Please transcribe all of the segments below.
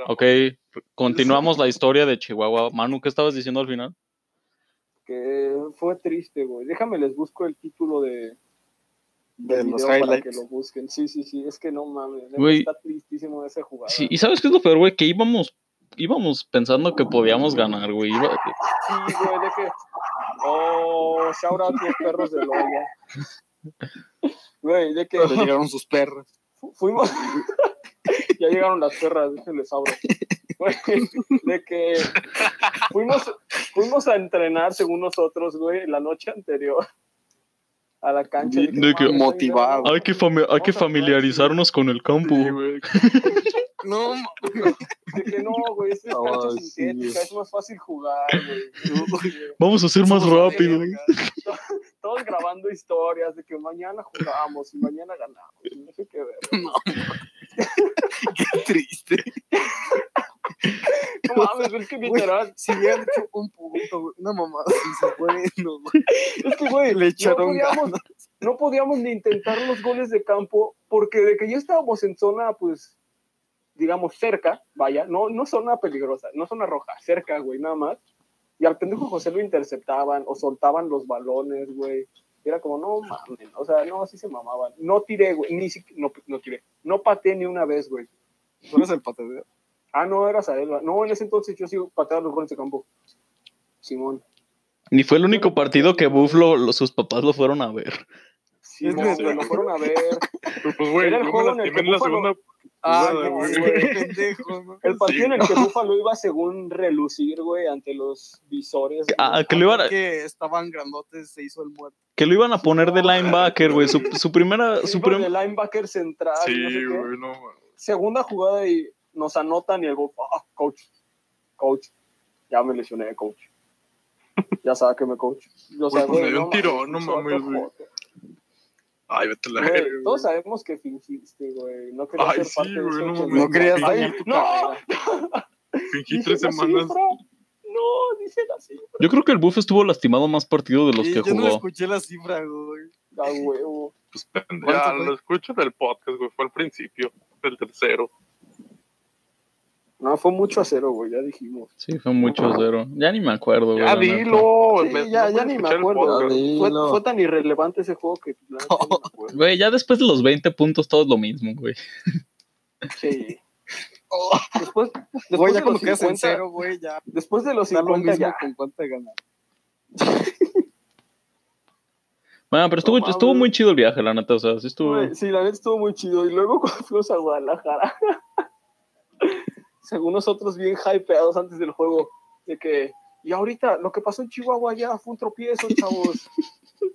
Ramón. Ok, continuamos la historia de Chihuahua. Manu, ¿qué estabas diciendo al final? Que fue triste, güey. Déjame les busco el título de, De del los video para highlights. que lo busquen. Sí, sí, sí, es que no mames, está tristísimo esa jugada. Sí, ¿y sabes qué es lo peor, güey? Que íbamos, íbamos pensando que podíamos ganar, güey. Iba- Sí, güey, de que. Oh, shout out los perros de Loya. Güey, de que Pero llegaron sus perros. fu- fuimos. ya llegaron las perras, déjenles abro. Güey, de que fuimos, fuimos a entrenar, según nosotros, güey, la noche anterior a la cancha. De- de que- mames, Motivado. Hay que, fami- hay que familiarizarnos con el campo. Sí, güey. No, De que no, güey, es cancha sí, sintética, es más fácil jugar, güey. Vamos a ser más rápido. Todos grabando historias de que mañana jugamos y mañana ganamos. No sé qué ver. No, qué triste. Es que literal. Si hubieran hecho un punto, güey, una mamada, y se fue, no, güey. Es que, güey, Le no echaron podíamos, no podíamos ni intentar los goles de campo porque de que ya estábamos en zona, pues, digamos, cerca, vaya, no, no zona peligrosa, no zona roja, cerca, güey, nada más. Y al pendejo José lo interceptaban o soltaban los balones, güey. Y Era como, no mames, o sea, no, así se mamaban. No tiré, güey, ni siquiera, no, no tiré. No pateé ni una vez, güey. ¿Tú eres el patadero? Ah, no, eras a él. No, en ese entonces yo sigo pateando los goles de campo. Simón. Ni fue el único partido que Buffalo, lo- sus papás lo fueron a ver. Güey, lo fueron a ver. Pues, güey, Era el juego en el que en la Búfalo- segunda Ah, no, güey. güey, pendejo, ¿no? El partido en el que Sí. Búfalo iba según relucir, güey, ante los visores. güey. Ah, que lo iban a, Que estaban grandotes, se hizo el muerto. que lo iban a poner de linebacker, güey. Su, su primera, su prim- de linebacker central. Sí, no sé qué. güey, no, güey. Segunda jugada y nos anotan y el gol. Ah, coach. Coach. Ya me lesioné, coach. Ya sabe que me coach. Yo sé, pues me dio un mames, tiro, no mames, güey. Ay, vete a la Güey. Todos sabemos que fingiste, güey. No querías Ay, ser sí, parte de güey, ese no. No querías tu no. Fingí tres semanas. cifra. No, dice la cifra. Yo creo que el Buff estuvo lastimado más partido de los Sí, que yo no jugó. escuché la cifra, güey. Da huevo. Pues pendejo. ¿Cuánto Ya lo escucho del podcast, güey. Fue al principio, del tercero. No, fue mucho a cero, güey, ya dijimos. Sí, fue mucho a cero. Ya ni me acuerdo, güey. Ya dilo. Sí, me- ya, no ya ni me acuerdo. Fue, fue tan irrelevante ese juego que acuerdo. Güey, ya después de los 20 puntos todo es lo mismo, güey. Sí. Después, después Güey, ya de los quedas en 50, cero, güey, ya después de los da lo 50 mismo ya. con cuánto ganas. Bueno, pero estuvo, No estuvo muy chido el viaje, la neta. O sea, sí estuvo. Güey, Sí, la neta estuvo muy chido. Y luego cuando fuimos a Guadalajara, según nosotros bien hypeados antes del juego, de que, y ahorita lo que pasó en Chihuahua ya fue un tropiezo, chavos.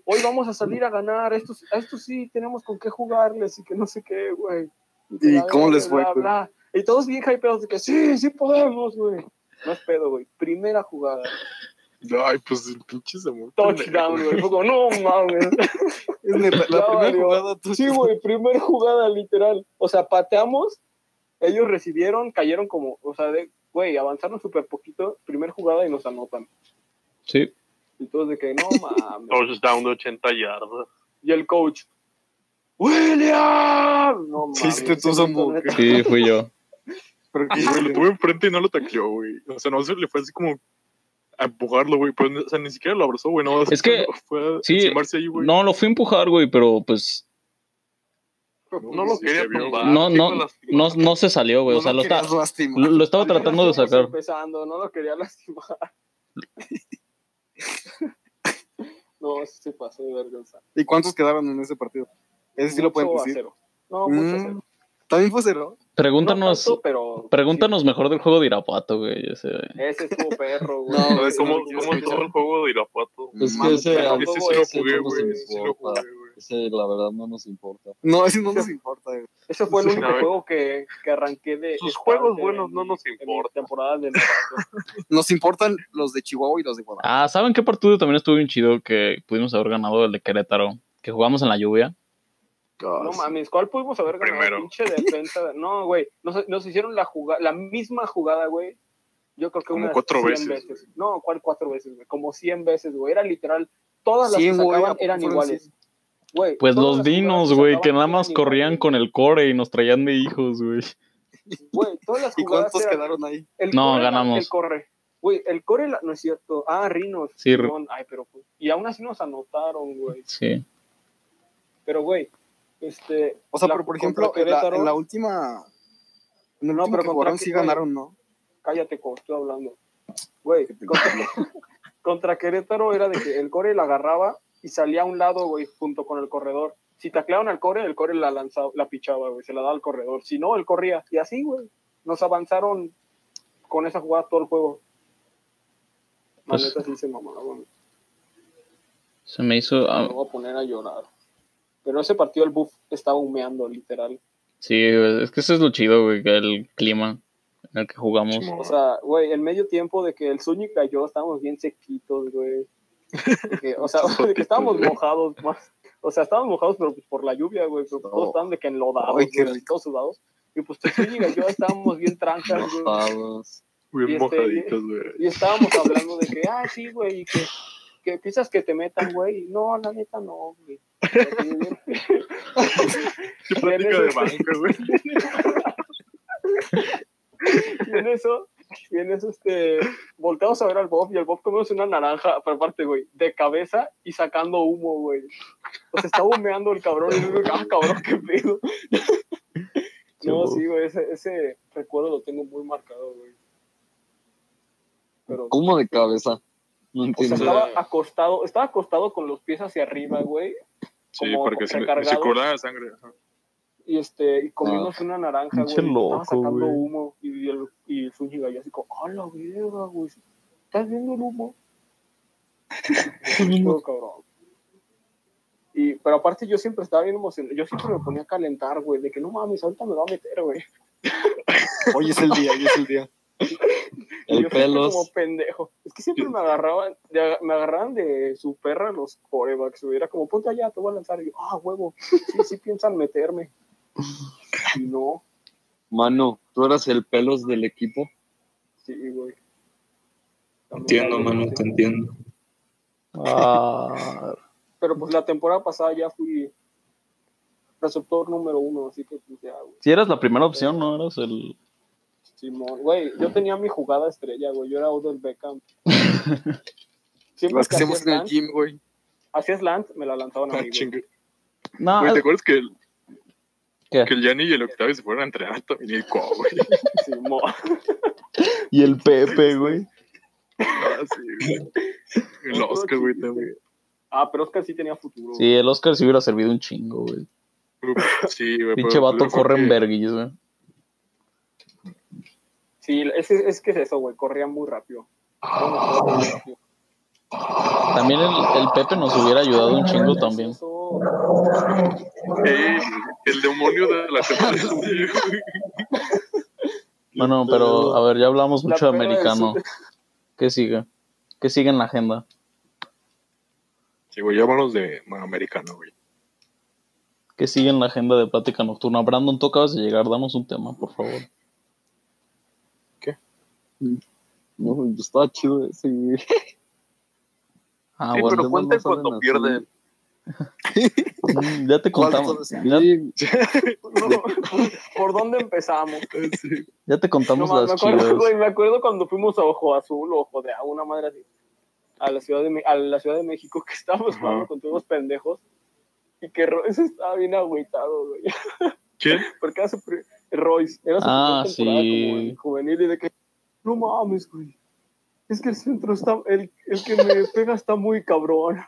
Hoy vamos a salir a ganar, estos, a estos sí tenemos con qué jugarles y que no sé qué, güey. ¿Y la cómo les fue, bla, bla. Y todos bien hypeados de que sí, sí podemos, güey. No es pedo, güey. Primera jugada. Ay, pues el pinche se Touchdown, güey. No mames. Es la Ya primera jugada Sí, güey, primer jugada literal. O sea, pateamos, ellos recibieron, cayeron como, o sea, de, güey, avanzaron súper poquito, primer jugada y nos anotan. Sí. Y todos de que, no mames. Touchdown de 80 yardas. y el coach, ¡William! No mames. Hiciste tú, Samu. Sí, fui yo. Pero que, Güey, lo tuve enfrente y no lo tacleó, güey. O sea, no se le fue así como a empujarlo, güey. Pero, o sea, ni siquiera lo abrazó, güey. No, Es que- fue a sí, ahí, güey. No, lo fui a empujar, güey, pero pues No lo Sí, quería tumbar. no, sí no, lo no, no se salió, güey. no O sea, lo está, lo, lo estaba tratando de sacar. empezando, no lo quería lastimar. no, sí se pasó de vergüenza. ¿Y cuántos quedaron en ese partido? Ese sí lo pueden Mucho a decir. cero. No, mucho a Mm, cero. También fue cero. Pregúntanos, No tanto, pero pregúntanos mejor del juego de Irapuato, güey. ese- ese estuvo perro, güey. No, A ¿Cómo, cómo estuvo el juego de Irapuato? Es que ese, a- Ese sí lo jugué, güey. Sí lo jugué, güey. Ese la verdad no nos importa. No, ese no nos importa. güey. Ese fue el Sí, único juego que, que arranqué de. Sus juegos en buenos no nos importan. temporada de. Nos importan los de Chihuahua y los de Guadalajara. Ah, ¿saben qué partido también estuvo bien chido que pudimos haber ganado el de Querétaro? Que jugamos en la lluvia. No mames, ¿cuál pudimos haber ganado? Primero. Pinche defensa. No, güey. Nos, nos hicieron la jugada, la misma jugada, güey. Yo creo que Como unas cuatro 100 veces, No, ¿cuál cuatro veces, güey? Como 100 veces, güey. Era literal. Todas las 100, que sacaban ¿a poco eran iguales. 100? Güey, Pues los dinos, güey, que nada más corrían con el core y nos traían de hijos, güey. Güey, todas las ¿Y cuántos eran- quedaron ahí? el No, core, ganamos. El corre. Güey, el core, la- no es cierto. Ah, Rinos. Sí, Simón. Ay, pero pues. Y aún así nos anotaron, güey. Sí. Pero, güey, este. O sea, la- pero por ejemplo, en la, en la última. En el No, pero que jugaron sí ganaron, ¿no? Cállate, como estoy hablando. Güey, contra, contra Querétaro era de que el core la agarraba y salía a un lado, güey, junto con el corredor. Si tacleaban al core, el core la lanzaba, la pichaba, güey, se la daba al corredor. Si no, él corría. Y así, güey. Nos avanzaron con esa jugada todo el juego. La Pues- neta sí se mamaron. Se me hizo. ah, Me voy a poner a llorar. Pero ese partido el buff estaba humeando, literal. sí, güey, es que eso es lo chido, güey, que el clima en el que jugamos. O sea, güey, en medio tiempo de que el Zúñiga y yo estábamos bien sequitos, güey. Que, o sea, de que estábamos mojados más. O sea, estábamos mojados, pero pues por la lluvia, güey. Pero todos estaban de que enlodados, Ay, qué güey, rico. todos sudados. Y pues Zúñiga y yo estábamos bien trancas, güey. Mojados. Bien Y este, mojaditos, güey. Y estábamos hablando de que, ah, sí, güey, y que, que piensas que te metan, güey. No, la neta no, güey. Qué plática de banca, güey. Y en eso, y en eso, este, volteamos a ver al Bob y el Bob comiéndose una naranja, pero aparte, güey, de cabeza y sacando humo, güey. O sea, estaba humeando el cabrón y yo, ah, cabrón, qué pedo. No, sí, güey, ese, ese recuerdo lo tengo muy marcado, güey. Pero, o ¿Cómo de cabeza? No sea, entiendo. estaba acostado, estaba acostado con los pies hacia arriba, güey, Sí, como porque se, le- recargados. se colaba la sangre. ajá. Y este, y comiéndose una naranja, güey, loco, estaba sacando güey. humo, y el, y el Zúñiga así como, ¡ah, la verga, güey! ¿Estás viendo el humo? Todo cabrón. Y, pero aparte yo siempre estaba bien emocionado, yo siempre me ponía a calentar, güey, de que no mames, ahorita me va a meter, güey. Hoy es el día, hoy es el día. El yo pelos. como pendejo. Es que siempre me agarraban, de, me agarraban de su perra los corebacks, güey. Era como, ponte allá, te voy a lanzar. Y yo, ah, huevo, sí, sí piensan meterme. No, Mano, tú eras el pelos del equipo. sí, güey. Entiendo, mano, te entiendo. Ah, Pero pues la temporada pasada ya fui receptor número uno, así que pues ya, güey. si eras la primera opción, ¿no? Eras el. Simón, güey, yo tenía mi jugada estrella, güey. Yo era Odell Beckham. Siempre Las que hacemos hacía en el gym, güey. hacía slant, me la lanzaban a Ah, mí, güey. No, Güey, ¿te acuerdas que el, ¿Qué? que el Yanni y el Octavio se fueron a entrenar también? Y co, güey. Y el Pepe, güey. Ah, sí, güey. El Oscar, güey, también. Ah, pero Oscar sí tenía futuro. güey. Sí, el Oscar sí hubiera servido un chingo, güey. Sí, güey. Pinche vato fue corre en verguillas, güey. Sí, es, es que es eso, güey. Corría muy rápido. También el, el Pepe nos hubiera ayudado un chingo también. Eso- Ey, el demonio de la güey. Bueno, pero a ver, ya hablamos La mucho de americano. ¿Qué sigue? ¿Qué sigue en la agenda? Sí, güey, llámanos de bueno, americano, güey. ¿Qué sigue en la agenda de plática nocturna? Brandon, tú acabas de llegar, danos un tema, por favor. No, pues, estaba chido ese. Ah, sí, bueno, pero cuenten cuando así. pierden. Ya te contamos. ¿Cuál Ya, Sí, No, ¿Por dónde empezamos? Sí. ya te contamos No, mames, me las acuerdo, chivas. güey, me acuerdo cuando fuimos a Ojo Azul o Ojo de Agua, una madre así, a la Ciudad de, a la ciudad de México, que estábamos jugando con todos los pendejos, y que Royce estaba bien agüitado, güey. ¿Quién? Porque era su Royce, era su Ah, temporada sí. como en juvenil, y de que, no mames, güey, es que el centro está, el, el que me pega está muy cabrón.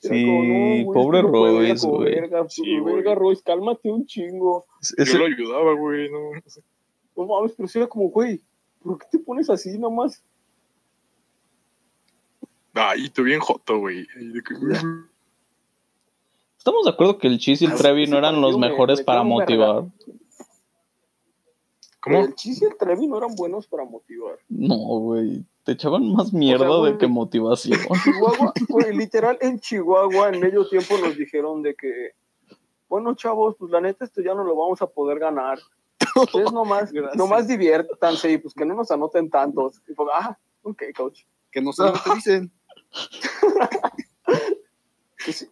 Sí, pobre no Royce, güey. Verga, Sí, verga, Royce, cálmate un chingo. Ese- Yo lo ayudaba, güey. No. No mames, pero sí era como, güey, ¿por qué te pones así nomás? Ay, tú bien joto, güey. Estamos de acuerdo que el Chis y el Ah, Trevi no eran los mejores me para motivar. ¿Cómo? El Chis y el Trevi no eran buenos para motivar. No, güey. Te echaban más mierda güey. de que motivación. Chihuahua, güey, literal, en Chihuahua, en medio tiempo nos dijeron de que, bueno, chavos, pues la neta esto ya no lo vamos a poder ganar. Ustedes nomás, Gracias. nomás diviértanse y pues que no nos anoten tantos. Y pues, ah, ok, coach. Que no sé lo que te dicen. Que, si-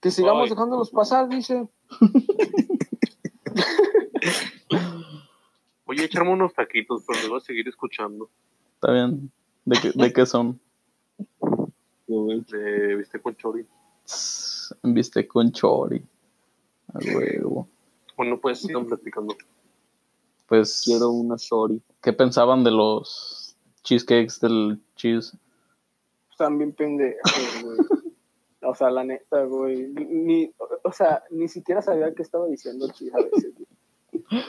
que sigamos Ay. dejándolos pasar, dice. Voy a echarme unos taquitos, pero me voy a seguir escuchando. Está bien. ¿De qué, de qué son? De viste con chori. Viste con chori. A huevo. Bueno, pues sigan platicando. Pues, Quiero una shorty. ¿qué pensaban de los cheesecakes del cheese? Están bien pendejos, güey. O sea, la neta, güey. Ni, o sea, ni siquiera sabía qué estaba diciendo chis a veces.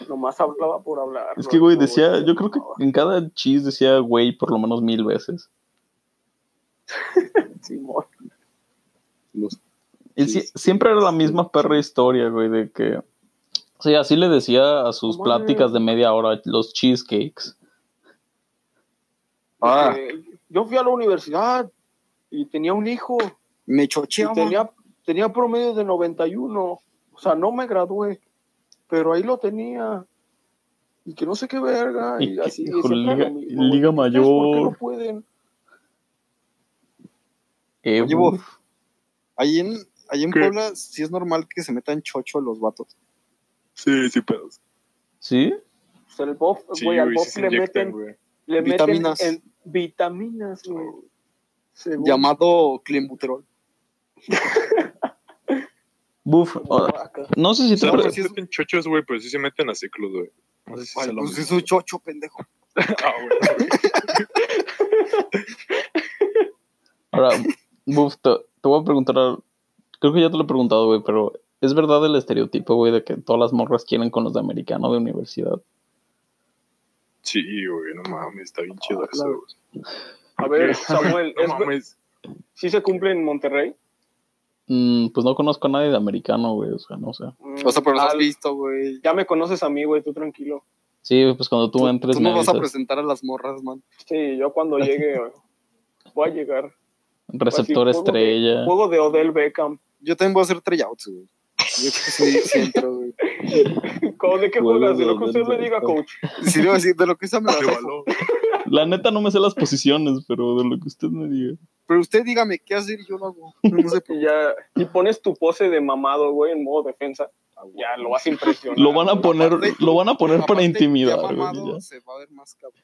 Nomás hablaba por hablar. Es que, güey, decía, yo creo que no. en cada cheese decía güey por lo menos mil veces. Simón. Los Y siempre era la misma perra historia, güey, de que... Sí, así le decía a sus pláticas de media hora, los cheesecakes. Ah. Eh, yo fui a la universidad y tenía un hijo. Me chocheaba. tenía, tenía promedio de 91. O sea, no me gradué. Pero ahí lo tenía. Y que no sé qué verga. Y, Y que- así. hijo, liga- güey. liga ¿Ustedes ¿Por qué mayor. no pueden? Eh, Oye, Bob, Ahí en, ahí en ¿Qué? Puebla sí es normal que se metan chocho los vatos. Sí, sí, pedos. ¿Sí? O sea, el bof, Sí, güey, al bof se le inyectan, meten, güey. le Vitaminas. meten en vitaminas, güey. Según- Llamado clenbuterol. Buf, no sé si te... No, pero se sí es- meten chochos, güey, pero sí se meten a ciclos, güey. No sé si Ay, lo pues es un chocho, pendejo. Ah, güey. Ahora, Buf, te, te voy a preguntar, creo que ya te lo he preguntado, güey, pero ¿es verdad el estereotipo, güey, de que todas las morras quieren con los de americano de universidad? Sí, güey, no mames, está bien chido Ah, eso. claro. A ver, Samuel, No ¿es- mames. ¿sí se cumple en Monterrey? Mm, pues no conozco a nadie de americano, güey, o sea, no sé. O sea, pero los has visto, güey. Ya me conoces a mí, güey, tú tranquilo. Sí, pues cuando tú, Tú, entres tú me no vas a avisas. presentar a las morras, man. Sí, yo cuando llegue voy a llegar. Receptor Así, de- estrella. Juego de Odell Beckham. Yo también voy a hacer tryouts, güey. Yo creo que sí, sí entro, güey. ¿Cómo- ¿De qué juegas? De de lo que usted me diga, coach. Sí, le iba a decir, de lo que sea me De balón. La neta no me sé las posiciones, pero de lo que usted me diga. Pero usted dígame qué hacer y yo lo hago. No sé por Y ya, y pones tu pose de mamado, güey, en modo defensa. Ya lo vas a impresionar. Lo van a güey. poner, Aparte- lo van a poner para intimidar, ya güey. mamado, ya. se va a ver más cabrón.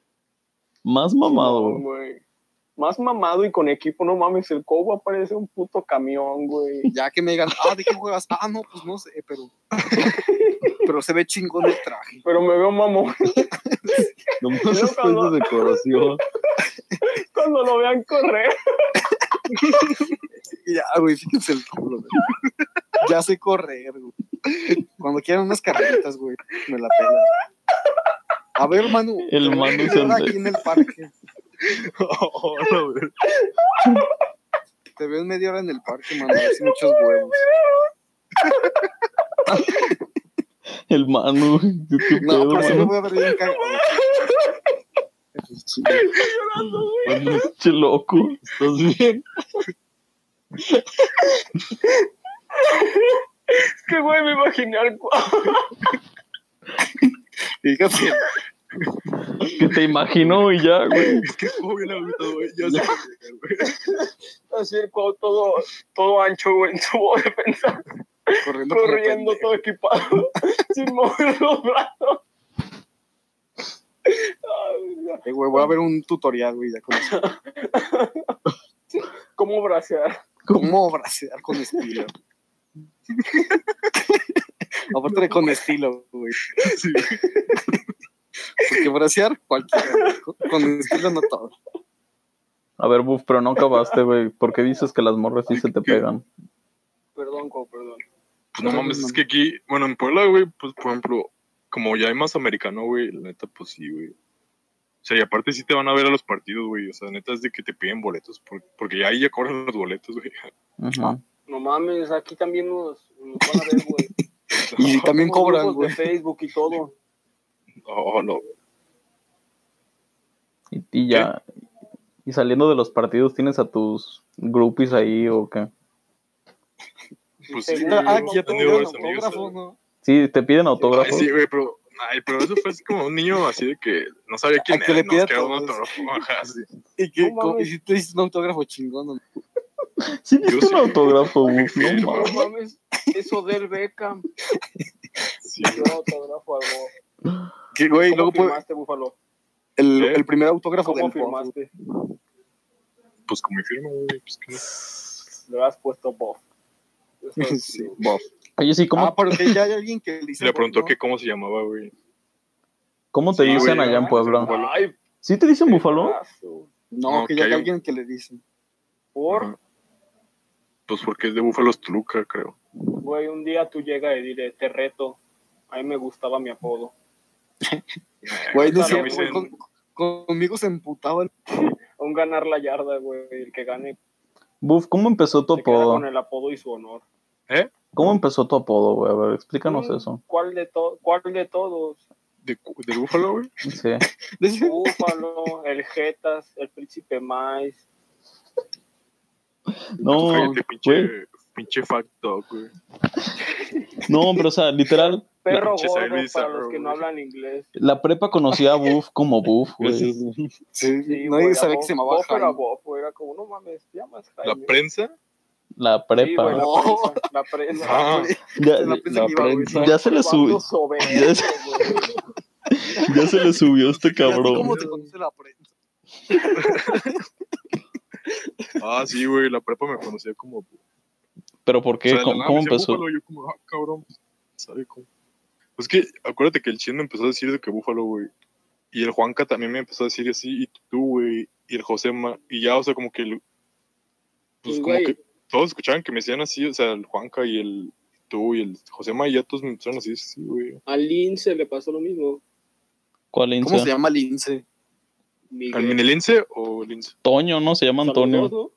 Más mamado. Güey. Más mamado y con equipo, no mames, el Cobo parece un puto camión, güey. Ya que me digan, ah, ¿de qué juegas? Ah, no, pues no sé, pero. pero se ve chingón el traje. Pero me veo mamón Yo es cuando- de decoración. cuando lo vean correr. Ya, güey, fíjense el culo, güey. Ya sé correr, güey. Cuando quieran unas carreritas, güey, me la pela. A ver, Manu. El Manu se- aquí en el parque. Oh, no, güey. Te veo en media hora en el parque, Manu. A ver si muchos huevos. El Manu. ¿Qué, qué No, pedo, pero sí me voy a ver bien cagado. Che loco. ¿Estás bien? Es que, güey, me imaginé al Cuau. Fíjate, Que te imaginó y ya, güey. Es que estuvo bien agüitado, güey. Ya sé güey. Así el Cuau todo, todo ancho, güey, en su modo defensa. corriendo, corriendo todo equipado, sin mover los brazos. Ay, ya. Eh, güey, voy a ver un tutorial, güey, ya con eso. ¿Cómo bracear? ¿Cómo bracear con estilo? Aparte de con estilo, güey. Sí. Porque bracear, cualquiera. Con, estilo no todo. A ver, Buf, pero no acabaste, güey. ¿Por qué dices que las morras sí se te pegan? Perdón, Cuau, perdón. Pues no mames, es que aquí, bueno, en Puebla, güey, pues por ejemplo, como ya hay más americano, güey, la neta, pues sí, güey. O sea, y aparte sí te van a ver a los partidos, güey. O sea, neta es de que te piden boletos, por- porque ahí ya cobran los boletos, güey. Ajá. No mames, aquí también nos, nos van a ver, güey. Y también cobran, güey. de Facebook y todo. Oh, no. Y, y ya. Y saliendo de los partidos, ¿tienes a tus groupies ahí o qué? Pues sí, Sí, güey, Ah, aquí ya te tenido dieron varios amigos, autógrafo, güey. ¿no? Sí, te piden Ay, autógrafos. sí, güey, pero, ay, pero eso fue así como un niño así de que no sabía quién A que era, le nos quedó un autógrafo, ajá, sí. Y, que, No si te dices un autógrafo chingón, ¿no? Sí, Yo diste un sí. autógrafo, Buf. No Sí, No mames. mames, eso del Beckham. Sí, Yo autógrafo al Que, güey, ¿Cómo luego puede- firmaste, Búfalo? el, ¿Qué? el primer autógrafo ¿Cómo del firmaste? Pues con mi firma, güey. Pues no. Le has puesto. Eso Sí, es- Bob. Oye, sí, ¿cómo, Ah, porque ya hay alguien que le dice le preguntó que cómo se llamaba, güey. cómo te Sí, dicen güey, allá en. Puebla? Ay, ¿Sí te dicen búfalo? No, No, que ya hay alguien que le dice. Por. Pues porque es de Búfalos Toluca, creo. güey, un día tú llegas y diré, te reto. A mí me gustaba mi apodo. Güey, no sé, güey, con- conmigo se emputaba el Un ganar la yarda, güey. El que gane Buf, ¿cómo empezó tu se queda apodo? con el apodo y su honor. ¿Cómo empezó tu apodo, güey? A ver, explícanos Mm, eso. ¿Cuál de, to ¿Cuál de todos? ¿De, del Búfalo, güey? Sí. Búfalo, el Jetas, el Príncipe Mais. No, Cállate, pinche, pinche fact dog, güey. No, pero o sea, literal, Perro pinche gordo para Bizarro, los que no hablan inglés. la prepa conocía a Buf como Buf, güey. Sí, Sí, nadie güey, sabía que se llamaba era Jaime. Bob, güey, era como, no mames, te llamas La Jaime. prensa. La Sí, prepa. güey, la No. prensa, la prensa. Ya, la prensa ya se le subió. Ya se-. Ya se le subió este ¿Y a ti ¿Cómo cabrón. te conoce la prensa? ah, sí, güey. La prepa me conocía como. ¿Pero por qué? O sea, ¿Cómo, empezó? Búfalo, yo como, ah, cabrón. pues, ¿Sabe cómo? Pues que, acuérdate que el chino empezó a decir de que Búfalo, güey. Y el Juanca también me empezó a decir así, y tú, güey. Y el Josema. Y ya, o sea, como que. el- Pues Pues, como que todos escuchaban que me decían así, o sea, el Juanca y el. Tú y el Josema, y ya todos me empezaron así, sí, güey. A Lince le pasó lo mismo. ¿Cuál ¿Cómo Lince? se llama Lince? ¿Al Minelense o Lince? Toño, ¿no? Se llama Antonio.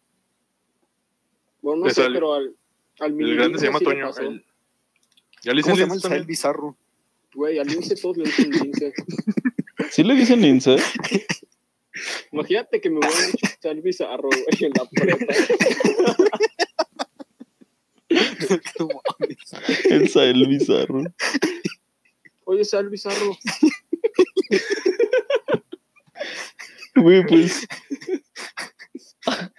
Bueno, no sé, pero al, al El grande se llama sí Toño. el- Ya le ¿Cómo dicen se llama el Sael. Bizarro? Güey, al Lince todos le dicen Lince. ¿Sí le dicen Lince? Imagínate que me voy a echar bizarro, güey, en la prepa. El Sael Bizarro. Oye, sal bizarro. Güey, pues.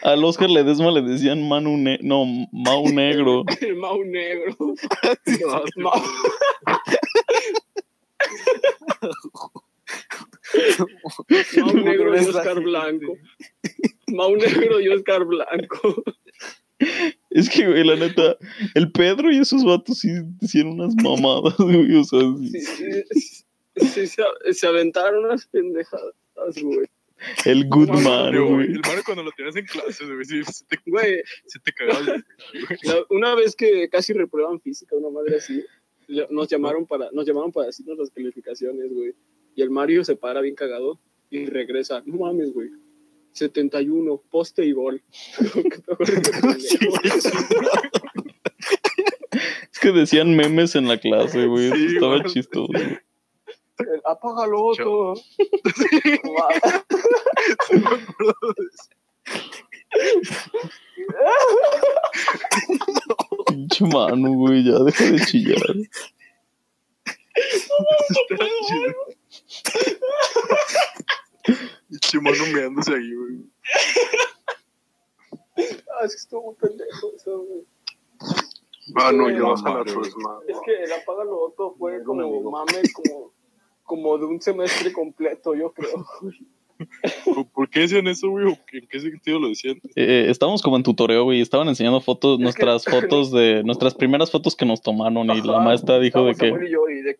Al Oscar Ledesma le decían Manu ne no, Mau Negro. El Mau negro. Mau- Mau negro y Oscar. Blanco. Mau negro y Oscar Blanco. Es que, güey, la neta, el Pedro y esos vatos sí hicieron unas mamadas, güey. O sea, sí. Sí, sí, sí, se, se aventaron unas pendejadas, güey. El good No, man, güey, güey. el Mario cuando lo tenías en clase, güey, sí, se te, Güey, se te cagaba una vez que casi reprueban física, una madre así, nos llamaron para, nos llamaron para decirnos las calificaciones, güey. Y el Mario se para bien cagado y regresa. No mames, güey. 71, poste y gol. Es que decían memes en la clase, güey. Sí, Estaba güey. chistoso. El, Apágalo, otro. Sí me acuerdo de eso. Pinche mano, güey. Ya deja de chillar. Y Chimono meándose ahí, güey. Ah, es que estuvo muy pendejo eso, güey. Ah, no, Sí, yo vamos a la. Es que el Apágalo otro fue como mame, como, como de un semestre completo, yo creo. ¿Por- ¿Por qué decían eso, güey? ¿O ¿En qué sentido lo decían? Eh, estábamos como en tutoreo, güey. Estaban enseñando fotos, nuestras fotos de. Nuestras primeras fotos que nos tomaron. Y la maestra dijo de que. Samuel y yo y de-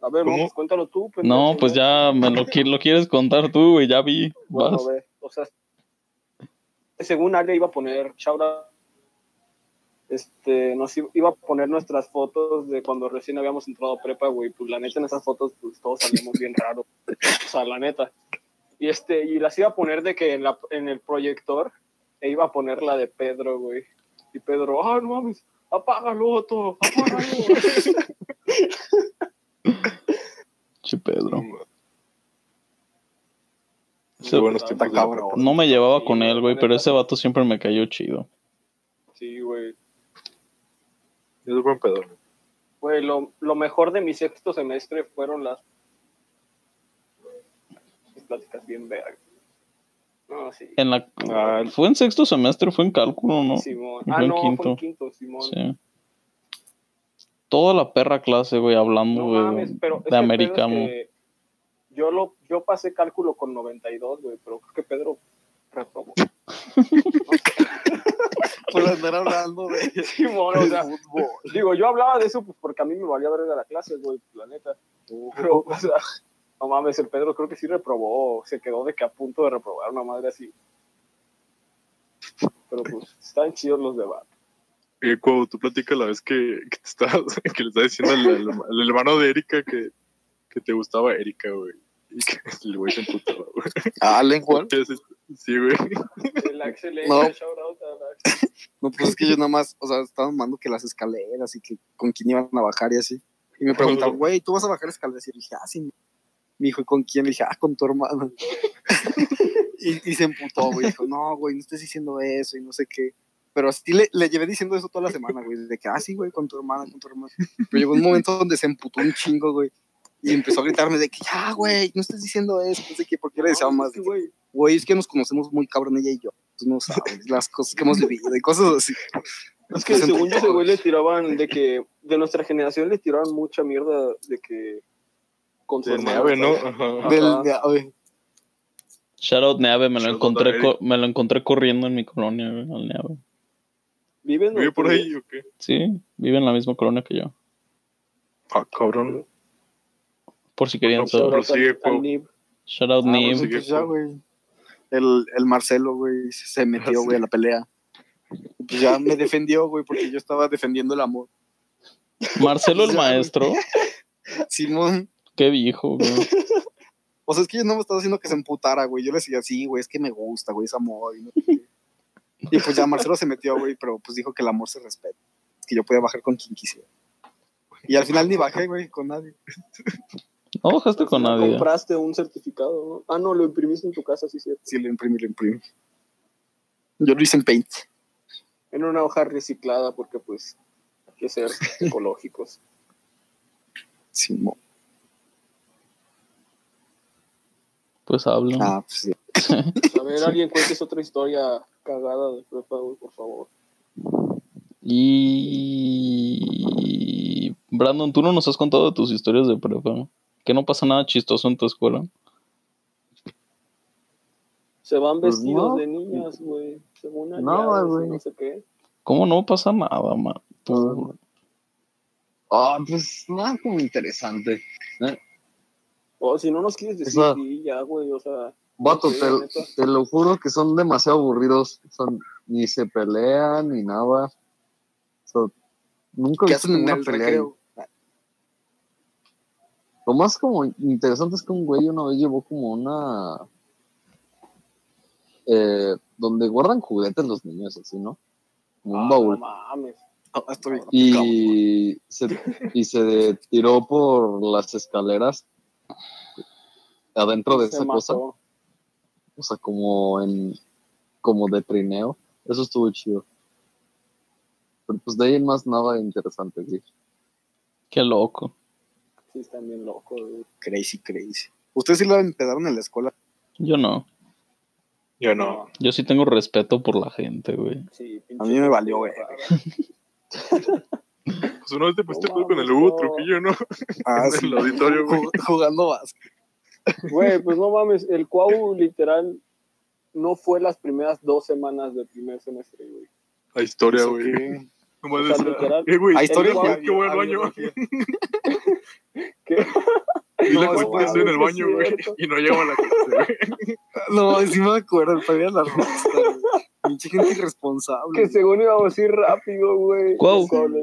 A ver, ¿Cómo? vamos, cuéntalo tú. pendejo, No, pues ya me lo, qui- lo quieres contar tú, güey. Ya vi. Bueno, Vas. ve, o sea, según Ale iba a poner, Shaura, este, nos iba a poner nuestras fotos de cuando recién habíamos entrado a prepa, güey, pues la neta en esas fotos, pues todos salimos bien raros, o sea, la neta. Y este, y las iba a poner de que en, la, en el proyector, e iba a poner la de Pedro, güey. Y Pedro, ah, no mames, apágalo, Otto, apágalo. Che, Pedro. Qué Sí, buenos está cabrón. No me llevaba con él, güey, pero ese vato siempre me cayó chido. sí, güey. Es buen pedo. Güey, lo, lo mejor de mi sexto semestre fueron las, las pláticas bien vergas. No, sí. En la, Ah, fue en sexto semestre, fue en cálculo, ¿no? Simón. fue Ah, en no, quinto. fue en quinto, Simón. Sí. Toda la perra clase, güey, hablando No güey, pero de es americano. que yo, lo, yo pasé cálculo con 92, güey, pero creo que Pedro reprobó. Por andar hablando de, Simón, o sea, fútbol. digo, yo hablaba de eso pues porque a mí me valía ver de la clase, güey, la neta. Pero, o sea, no mames, el Pedro creo que sí reprobó, se quedó de que a punto de reprobar una madre así. Pero pues, están chidos los debates. Eh, Cuau, tú platicas la vez que, que, te estabas, que le estaba diciendo al, al- al hermano de Erika que, que te gustaba Erika, güey. Y que el güey se emputaba, güey. Allen Juan. Sí, güey. El Axel No. shout out. No, pues es que yo nada más, o sea, estaba mandando que las escaleras y que con quién iban a bajar y así. Y me preguntaban, güey, ¿tú vas a bajar escaleras? Y le dije, ah, sí. Me dijo, ¿y con quién? Le dije, ah, con tu hermano. y, y se emputó, güey. Dijo, no, güey, no estés diciendo eso y no sé qué. Pero así le, le llevé diciendo eso toda la semana, güey. De que, ah, sí, güey, con tu hermana, con tu hermana. Pero llegó un momento donde se emputó un chingo, güey. Y empezó a gritarme de que, ya, güey, no estés diciendo eso. No sé qué, porque le decía No, más. Güey, es que nos conocemos muy cabrón ella y yo. Tú no sabes las cosas que hemos vivido y cosas así. Es que según yo, ese güey le tiraban de que de nuestra generación le tiraban mucha mierda de que con su De hermano, Neave, ¿no? Ajá. Del, de- güey. Shout out Neave, me lo, Shout out encontré me lo encontré corriendo en mi colonia, güey, al Neave. ¿Viven ¿Vive por ahí o qué? Sí, vive en la misma colonia que yo. Ah, cabrón. Por si querían No, saber. Shout out Cuau. al Nib. Shout out Ah, Nib. El, el Marcelo, güey, se metió, güey, a la pelea. Pues ya me defendió, güey, porque yo estaba defendiendo el amor. Marcelo el maestro. Simón. Qué viejo, güey. O sea, es que yo no me estaba haciendo que se emputara, güey. Yo le decía, sí, güey, es que me gusta, güey, es amor. Y, no. Y pues ya Marcelo se metió, güey, pero pues dijo que el amor se respeta. Que yo podía bajar con quien quisiera. Y al final ni bajé, güey, con nadie. No bajaste con nadie. Compraste un certificado, ¿no? Ah, no, lo imprimiste en tu casa, sí, cierto. Sí, lo imprimí, lo imprimí. Yo lo hice en Paint. En una hoja reciclada, porque pues hay que ser ecológicos. Simón. Pues habla. Ah, pues sí. A ver, alguien cuentes otra historia cagada de prepa, güey, por favor. Y. Brandon, tú no nos has contado de tus historias de prepa. Que no pasa nada chistoso en tu escuela. Se van Pues vestidos no. de niñas, güey. Según No, güey. No sé qué. ¿Cómo no pasa nada, man? Tú- Ah, pues nada como interesante. O si no nos quieres decir, O sea- sí, ya, güey, o sea. Vato, te, te lo juro que son demasiado aburridos. Son, ni se pelean ni nada. O sea, nunca he ¿Qué visto hacen en una el pelea. Lo más como interesante es que un güey una vez llevó como una... eh, donde guardan juguetes los niños, así, ¿no? Como un Ah, baúl. No mames. Ah, estoy y se, y se tiró por las escaleras adentro de Se esa cosa, o sea, como en como de trineo. Eso estuvo chido. Pero pues de ahí en más nada interesante, sí. Qué loco. Sí, están bien locos, güey. Crazy, crazy. ¿Ustedes sí la empezaron en la escuela? Yo no. Ya no. Yo sí tengo respeto por la gente, güey. Sí, A mí me valió, güey. Pues una vez te pusiste No con el mames, Hugo no. Trujillo, ¿no? Ah, En el auditorio, güey. Jug- Jugando básquet. Güey, pues no mames, el Cuau literal no fue las primeras dos semanas del primer semestre, güey. La historia, güey. que- Nomás O sea, literal. Eh, güey, historia ¿sabes de que al baño. ¿Qué? Y la No, güey, estoy en el baño, güey. Y no llegaba a la clase, güey. No, sí me acuerdo, Fabián la rockstar. Pinche gente irresponsable. Que según íbamos a ir rápido, güey.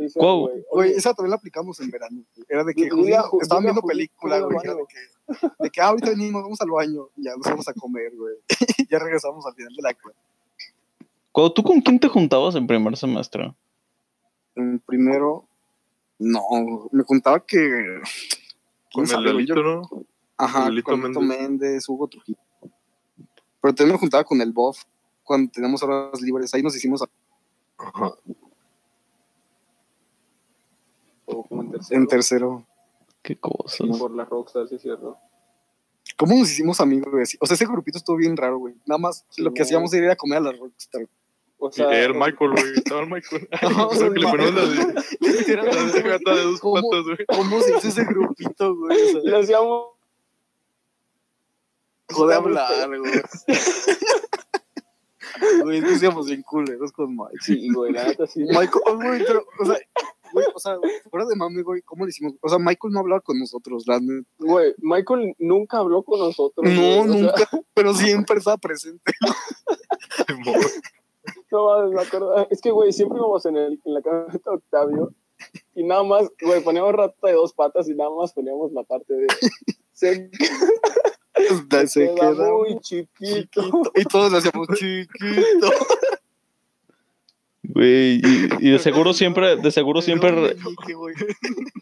Dice, cuau. güey, esa también la aplicamos en verano. güey. Era de que Dile estaban dile viendo película, güey. de que, de que ah, ahorita venimos, vamos al baño. Y ya nos vamos a comer, güey. ya regresamos al final de la clase. ¿Tú con quién te juntabas en primer semestre? En primero, no, me contaba que. Con ¿quién el Yo- ¿no? Ajá, Lelito con Lelito Méndez. Méndez, Hugo Trujillo. Pero también me juntaba con el Bob cuando teníamos horas libres. Ahí nos hicimos a- Ajá. o como en tercero, en tercero. Qué cosas. por la Rockstar, sí es cierto. ¿Cómo nos hicimos amigos, güey? O sea, ese grupito estuvo bien raro, güey. Nada más lo que No. hacíamos era ir a comer a la Rockstar. O sea, era el Michael, güey. Estaba el Michael. No, O sea, que le el ponemos la de, la de Literalmente, güey, gata de dos ¿Cómo? patas, güey. ¿Cómo se hizo ese grupito, güey? O sea, le hacíamos. de hablar, güey. Güey, que seamos bien culeros con Mike. Sí, güey, la neta sí. Michael, güey, pero, o sea, güey, o sea, fuera de mami, güey, ¿cómo le hicimos? O sea, Michael no hablaba con nosotros, la neta. Güey, Michael nunca habló con nosotros. No, güey, o sea, nunca, pero siempre estaba presente. No mames, me acuerdo. Es que, güey, siempre íbamos en, el, en la camioneta de Octavio y nada más, güey, poníamos rata de dos patas y nada más poníamos la parte de. Se, Se, se queda queda muy chiquito. chiquito. Y todos le hacíamos chiquito. Güey, y, y de seguro siempre, de seguro siempre,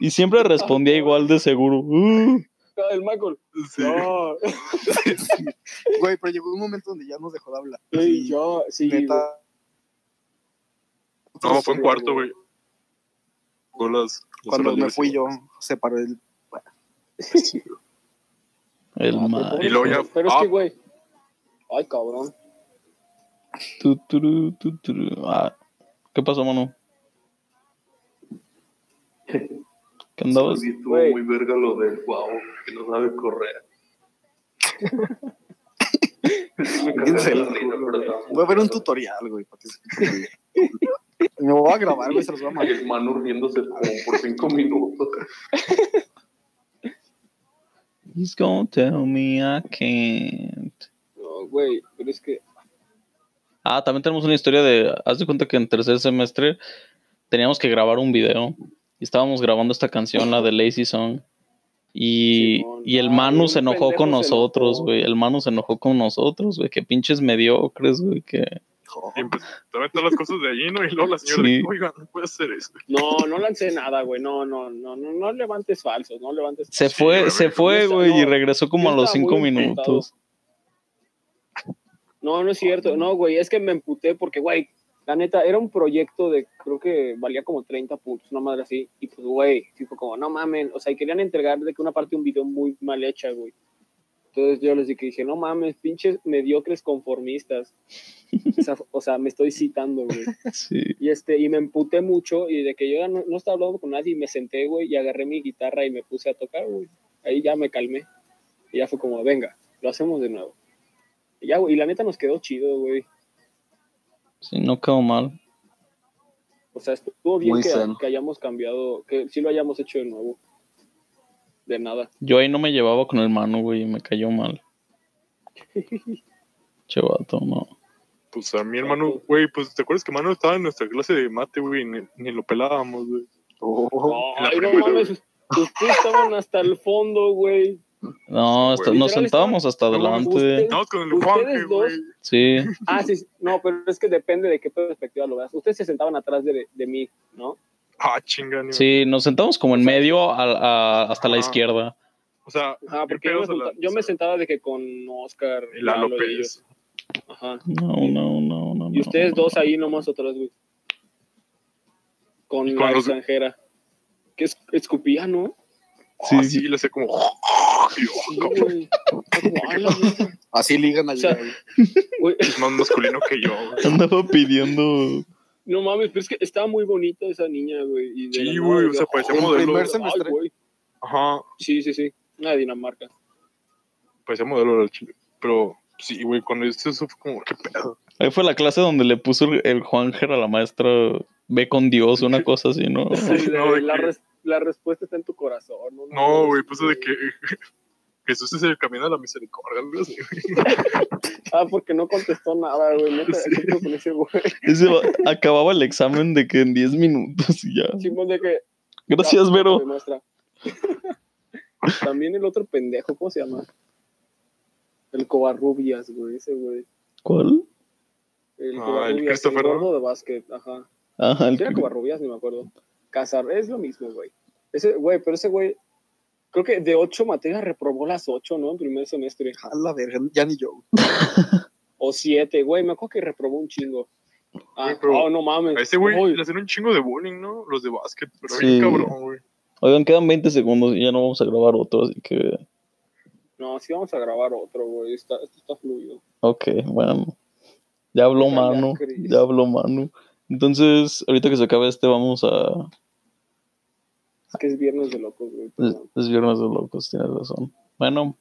y siempre respondía igual de seguro. Uh, El Michael. Sí. No, Güey, pero llegó un momento donde ya nos dejó de hablar. sí, yo, sí. Neta. No, fue en cuarto, güey. Fue las- las Cuando me fui yo, se paró el. el Ah, ma. pero- Y luego ya- Pero es ah. que, güey. Ay, cabrón. Tu, tu, turu. Ah, ¿Qué pasó, mano? ¿Qué andabas? Sí, estuvo muy verga lo del guau, que no sabe correr. Me la risa, pero Voy a ver un tutorial, güey. para que se- Me voy a grabar, güey, se los voy a Y mandar. el man riéndose como por cinco minutos. He's gonna tell me I can't. No, güey, pero es que. Ah, también tenemos una historia de. Haz de cuenta que en tercer semestre teníamos que grabar un video. Y estábamos grabando esta canción, la de Lazy Song. Y, Simón. y el Manu se enojó con nosotros, güey. El Manu se enojó con nosotros, güey. Que pinches mediocres, güey. Que. Y empezó a meter las cosas de allí, ¿no? Y luego la señora Sí. dijo, oigan, no puede hacer esto. No, no lancé nada, güey. No, no, no, no, no levantes falsos, no levantes. Se fue, se fue, güey. Y regresó como a los cinco minutos. No, no es cierto. No, güey, es que me emputé porque, güey, la neta, era un proyecto de, creo que valía como 30 puntos, una madre así. Y pues, güey, tipo como, no mamen, o sea, y querían entregar de que una parte de un video muy mal hecha, güey. Entonces yo les dije, dije, no mames, pinches mediocres conformistas. O sea, o sea, me estoy citando, güey. Sí. Y, este, y me emputé mucho y de que yo ya no, no estaba hablando con nadie y me senté, güey, y agarré mi guitarra y me puse a tocar, güey. Ahí ya me calmé. Y ya fue como, venga, lo hacemos de nuevo. Y ya, güey, y la neta nos quedó chido, güey. Sí, no quedó mal. O sea, estuvo bien que, que hayamos cambiado, que sí lo hayamos hecho de nuevo. De nada. Yo ahí no me llevaba con el Manu, güey. Y me cayó mal. Chevato, no. Pues a mi hermano, güey, pues te acuerdas que Manu estaba en nuestra clase de mate, güey, ni, ni lo pelábamos, güey. Oh, la Ay, no mames, ustedes estaban hasta el fondo, güey. No, hasta- nos sentábamos hasta No, adelante. Estamos con el Ustedes dos. güey. Sí. Ah, sí, sí. no, pero es que depende de qué perspectiva lo veas. Ustedes se sentaban atrás de, de mí, ¿no? Ah, chinga, Sí, nos sentamos como en medio a- a- hasta la izquierda. O sea, bien porque yo me, la- yo sentaba de que con Oscar Y ellos. Pérez. Ajá. No, no, no, no. Y ustedes no. dos ahí nomás atrás, güey. Con la los- extranjera. Que es, escupía, ¿no? Sí. Ah, sí, le hacía como. Y yo, Sí, "Ah, güey. Como, "Ay, la neta". Así ligan allá. O sea. Güey, Es más masculino que yo, güey. Andaba pidiendo. No mames, pero es que estaba muy bonita esa niña, güey. y de Sí, güey, o sea, parecía "Ay, modelo". primer ay, güey. Ajá, Sí, sí, sí. Una de Dinamarca. parecía modelo del chile. Pero sí, güey, cuando hice eso fue como, qué pedo. Ahí fue la clase donde le puso el, el Juanger a la maestra. Ve con Dios, una cosa así, ¿no? Sí, de- No, de la, que- res- la respuesta está en tu corazón. No, No, güey, puso de que Jesús es el camino de la misericordia, algo así, güey. Ah, porque no contestó nada, güey. Neta, Sí. ¿qué pedo con ese güey? Ese va- acababa el examen de que en 10 minutos y ya. Simón de que. Gracias, ya, Vero. También el otro pendejo, ¿cómo se llama? El Covarrubias, güey, ese güey. ¿Cuál? El Ah, el Covarrubias, el, gordo de básquet, ajá. Ajá, el ¿Sí era Covarrubias? Ni me acuerdo. Casar, es lo mismo, güey. Ese, güey, pero ese güey, creo que de ocho materias reprobó las ocho, ¿no? En primer semestre. A la verga, ya ni yo. O siete, güey, me acuerdo que reprobó un chingo. Ah, pero oh, no mames. A ese güey le hacen un chingo de bullying, ¿no? Los de básquet, pero Sí. bien cabrón, güey. Oigan, quedan 20 segundos y ya no vamos a grabar otro, así que. No, sí vamos a grabar otro, güey. Está, esto está fluido. Ok, bueno. Ya habló Manu, ya habló Manu. Entonces, ahorita que se acabe este, vamos a... Es que es viernes de locos, güey. Es, es viernes de locos, tienes razón. Bueno,